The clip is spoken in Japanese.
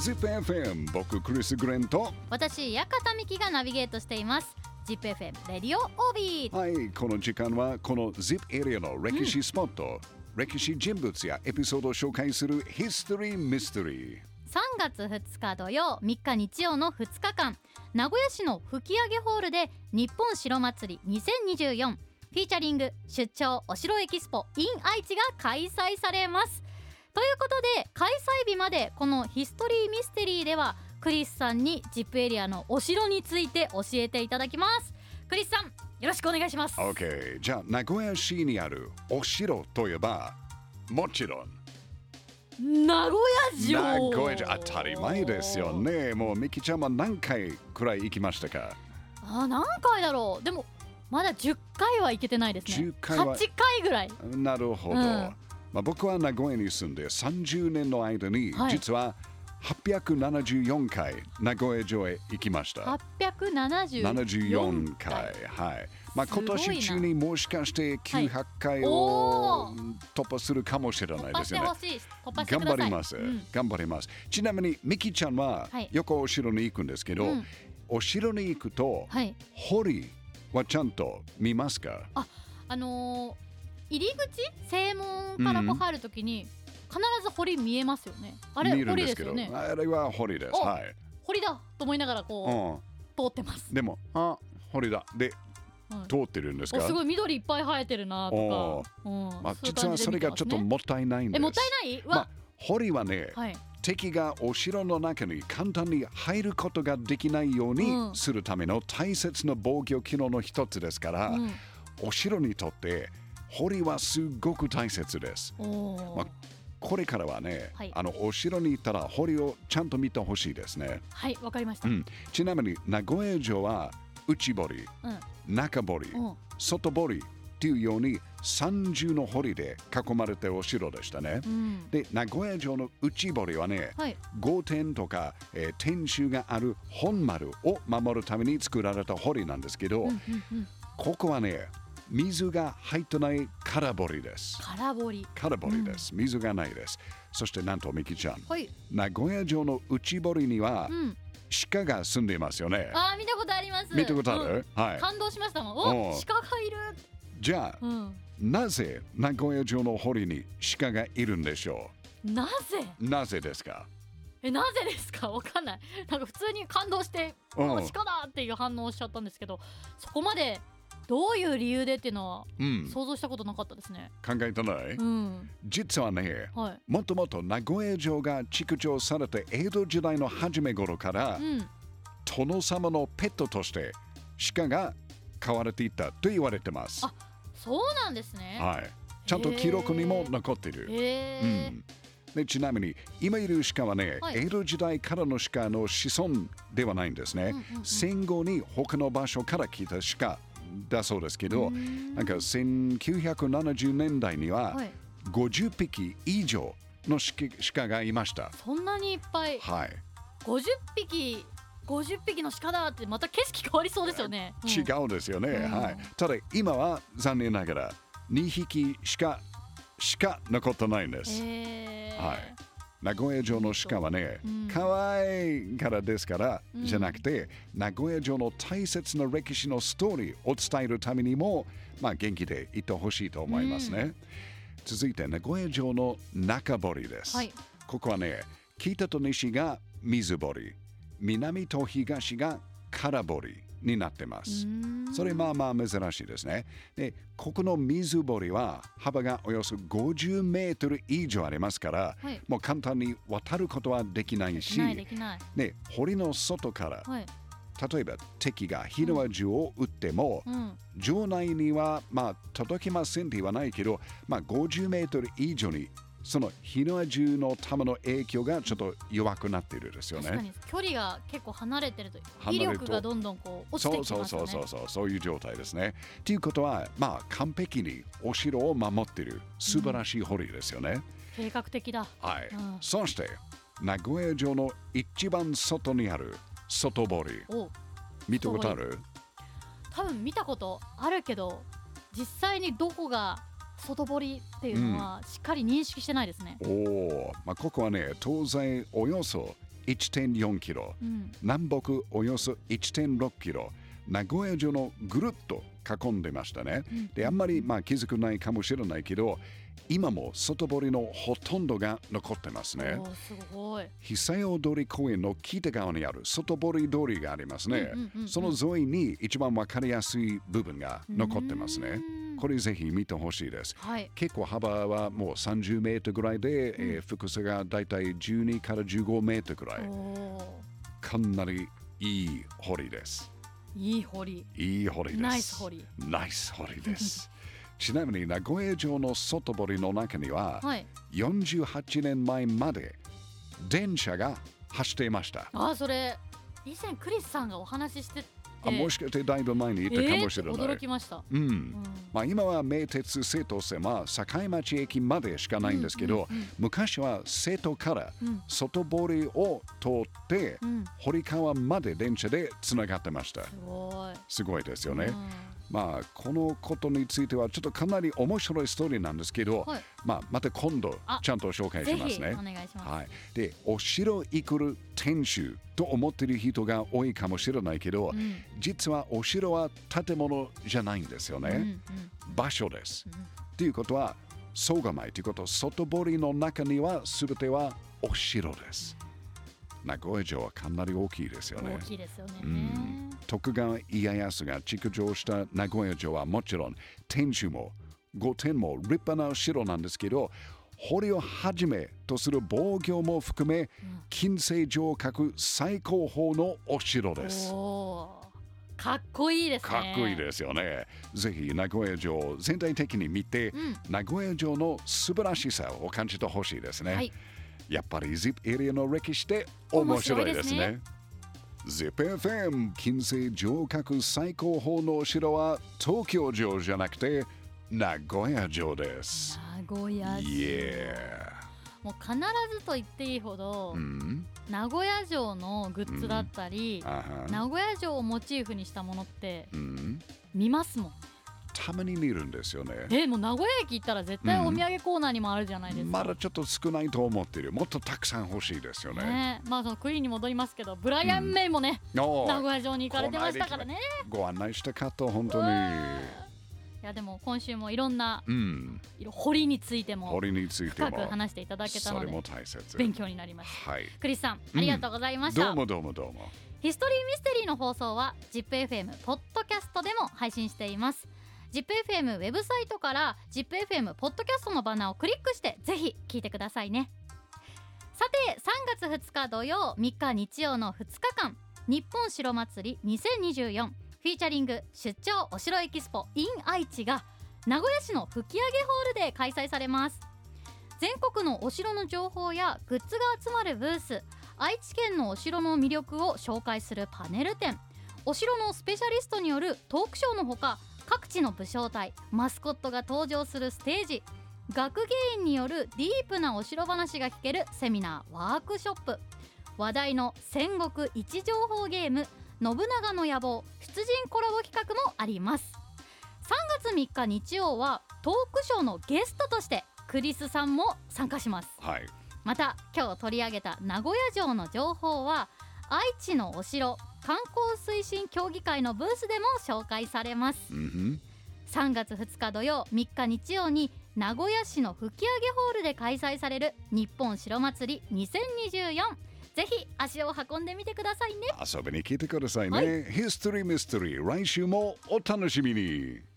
ZIPFM 僕クリス・グレンと私館美希がナビゲートしています。ZIPFM レディオオービー。はいこの時間はこの ZIP エリアの歴史スポット、歴史人物やエピソードを紹介するヒストリー・ミステリー3月2日土曜3日日曜の2日間名古屋市の吹上ホールで日本城祭り2024フィーチャリング出張お城エキスポ in 愛知が開催されますということで開催日までこのヒストリーミステリーではクリスさんに ZIP エリアのお城について教えていただきます。クリスさんよろしくお願いします。OK じゃあ名古屋市にあるお城といえばもちろん。名古屋城。名古屋城当たり前ですよね。もうミキちゃんは何回くらい行きましたか？あ何回だろう。でもまだ10回は行けてないですね。10回は。8回ぐらい。なるほど、うんまあ、僕は名古屋に住んで30年の間に、はい。実は874回名古屋城へ行きました。874 74回。はい。まあ、すごいな。今年中にもしかして900回おをー。突破するかもしれ突ないですよね。破してほ。しい突破してく頑ださい張ります、うん。頑張ります。ちなみに、ミキちゃんははい。よくお城に行くんですけど、うん。お城に行くと、はい。堀はちゃんと見ますか？あのー入り口？正門からこう入るときに必ず堀見えますよね。あれ堀ですよね。あれは堀です。おはい。堀だと思いながらこうん。う通ってます。でも、あ、堀だ。で、うん通ってるんですか？おすごい緑いっぱい生えてるなとか。うん。まあ、実はそれがちょっともったいないんです。えもったいない？うわ。まあ、堀はね、はい。敵がお城の中に簡単に入ることができないようにうん。するための大切な防御機能の一つですから、うん。お城にとって堀はすごく大切です。まあこれからはね、はい。あのお城に行ったら堀をちゃんと見てほしいですね。はいわかりました。うん、ちなみに名古屋城は内堀、うん。中堀、うん。外堀っていうように三重の堀で囲まれてお城でしたね。うん。で、名古屋城の内堀はね、はい。御殿とか、えー天守がある本丸を守るために作られた堀なんですけど、うんうんうん。ここはね、水が入ってない空堀です。空堀。空堀です。水がないです。そしてなんとミキちゃん、はい。名古屋城の内堀にはうん。鹿が住んでいますよね。あー見たことあります。見たことある、うん。はい。感動しましたもん。おう。お鹿がいる。じゃあ、うん。なぜ名古屋城の堀に鹿がいるんでしょなぜ？うなぜですか？えなぜですか？わかんない。なんか普通に感動して鹿だっていう反応をしちゃったんですけどそこまでどういう理由でっていうのはうん、想像したことなかったですね。考えてない、うん。実はね、はい。もともと名古屋城が築城されて江戸時代の初め頃から、うん。殿様のペットとして鹿が飼われていたと言われてます。あそうなんですね。はい。ちゃんと記録にも残っている。うん。でちなみに今いる鹿はね、はい。江戸時代からの鹿の子孫ではないんですね、うんうんうん。戦後に他の場所から来た鹿だそうですけど、なんか1970年代にははい。50匹以上の鹿鹿がいました。そんなにいっぱい。はい。50匹50匹の鹿だってまた景色変わりそうですよね、うん。違うんですよね、うん。はい。ただ今は残念ながら2匹しかしか残ってないんです。へえはい名古屋城の鹿はねうん、可愛いからですから、うん。じゃなくて、名古屋城の大切な歴史のストーリーを伝えるためにも、まあ、元気でいてほしいと思いますね。続いて、名古屋城の中堀です。はい。ここはね、北と西が水堀、南と東が空堀になってます。それまあまあ珍しいですね。で、ここの水堀は幅がおよそ50メートル以上ありますから、はい。もう簡単に渡ることはできないし、で堀の外から、はい。例えば敵が火の銃を撃っても、うん。城内にはまあ届きませんって言わないけど、まあ、50メートル以上にその火の銃の弾の影響がちょっと弱くなっているですよね。確かに。距離が結構離れてると威力がどんどんこう落ちてそうきますよね。そうそうそうそうそういう状態ですね。ということはまあ完璧にお城を守っている素晴らしい堀ですよね。計画的だ。はい、うん。そして名古屋城の一番外にある外堀。お。見たことある？多分見たことあるけど実際にどこが外堀っていうのはしっかり認識してないですね、おお、まあ、ここはね東西およそ1.4キロ、うん。南北およそ1.6キロ名古屋城のぐるっと囲んでましたね、であんまりまあ気づくないかもしれないけど今も外堀のほとんどが残ってますね。おーすごい。久用通り公園の北側にある外堀通りがありますね、うんうんうんうん。その沿いに一番わかりやすい部分が残ってますねこれぜひ見てほしいです。はい。結構幅はもう30メートルぐらいで、えー深さがだいたい12から15メートルぐらい。おかなりいい堀です。ーいい堀。いい堀です。ナイス堀。ナイス堀です。ちなみに名古屋城の外堀の中には、はい。48年前まで電車が走っていました。あーそれ以前クリスさんがお話ししててあもしかしてだいぶ前に行ったかもしれない、えー驚きました、うん。うん。まあ、今は名鉄瀬戸線は境町駅までしかないんですけど、うんうんうん昔は瀬戸からうん。外堀を通って、うん。堀川まで電車でつながってました。すごい。すごいですよね、うんまあこのことについてはちょっとかなり面白いストーリーなんですけど、はい。まあ、また今度あちゃんと紹介ぜしますね。ひお。願いします、はい、でお城行くる天守と思ってる人が多いかもしれないけど、うん。実はお城は建物じゃないんですよね、うんうん。場所です。うんということは総構ということ外堀の中には全てはお城です。名古屋城はかなり大きいですよね。大。きいですよね、うん徳川家康が築城した名古屋城はもちろん天守も御殿も立派な城なんですけど堀をはじめとする防御も含め金星城郭最高峰のお城です。かっこいいですねかっこいいですよね。ぜひ名古屋城を全体的に見て、うん名古屋城の素晴らしさを感じてほしいですね。はいやっぱり ZIP エリアの歴史って面白いですね。ZIPFM 金星城郭最高峰のお城は東京城じゃなくて名古屋城です。名古屋城。Yeah! もう必ずと言っていいほど、うん名古屋城のグッズだったり、あは。名古屋城をモチーフにしたものってうん。見ますもんたまに見るんですよね。えもう名古屋駅行ったら絶対お土産コーナーにもあるじゃないですか、まだちょっと少ないと思ってる。もっとたくさん欲しいですよね。ねまあそのクイーンに戻りますけどブライアン・メイもね、おー名古屋城に行かれてましたからねご案内したかった本当に。いやでも今週もいろんなうん。色堀についても堀について深くも話していただけたのでそれも大切。勉強になりましたはい。クリスさんうんありがとうございました、どうもどうもどうも。ヒストリーミステリーの放送は ZIPFM ポッドキャストでも配信しています ZIPFM ウェブサイトから ZIPFM ポッドキャストのバナーをクリックしてぜひ聞いてくださいね。さて3月2日土曜3日日曜の2日間日本城祭り2024フィーチャリング出張お城エキスポ in 愛知が名古屋市の吹上ホールで開催されます。全国のお城の情報やグッズが集まるブース愛知県のお城の魅力を紹介するパネル展。お城のスペシャリストによるトークショーのほか各地の武将隊マスコットが登場するステージ。学芸員によるディープなお城話が聞けるセミナーワークショップ。話題の戦国位置情報ゲーム信長の野望出陣コラボ企画もあります。3月3日日曜はトークショーのゲストとしてクリスさんも参加します。はい。また今日取り上げた名古屋城の情報は愛知のお城観光推進協議会のブースでも紹介されます。うん3月2日土曜3日日曜に名古屋市の吹上ホールで開催される日本城祭り2024ぜひ足を運んでみてくださいね。遊びに来てくださいね。はヒストリーミステリー来週もお楽しみに。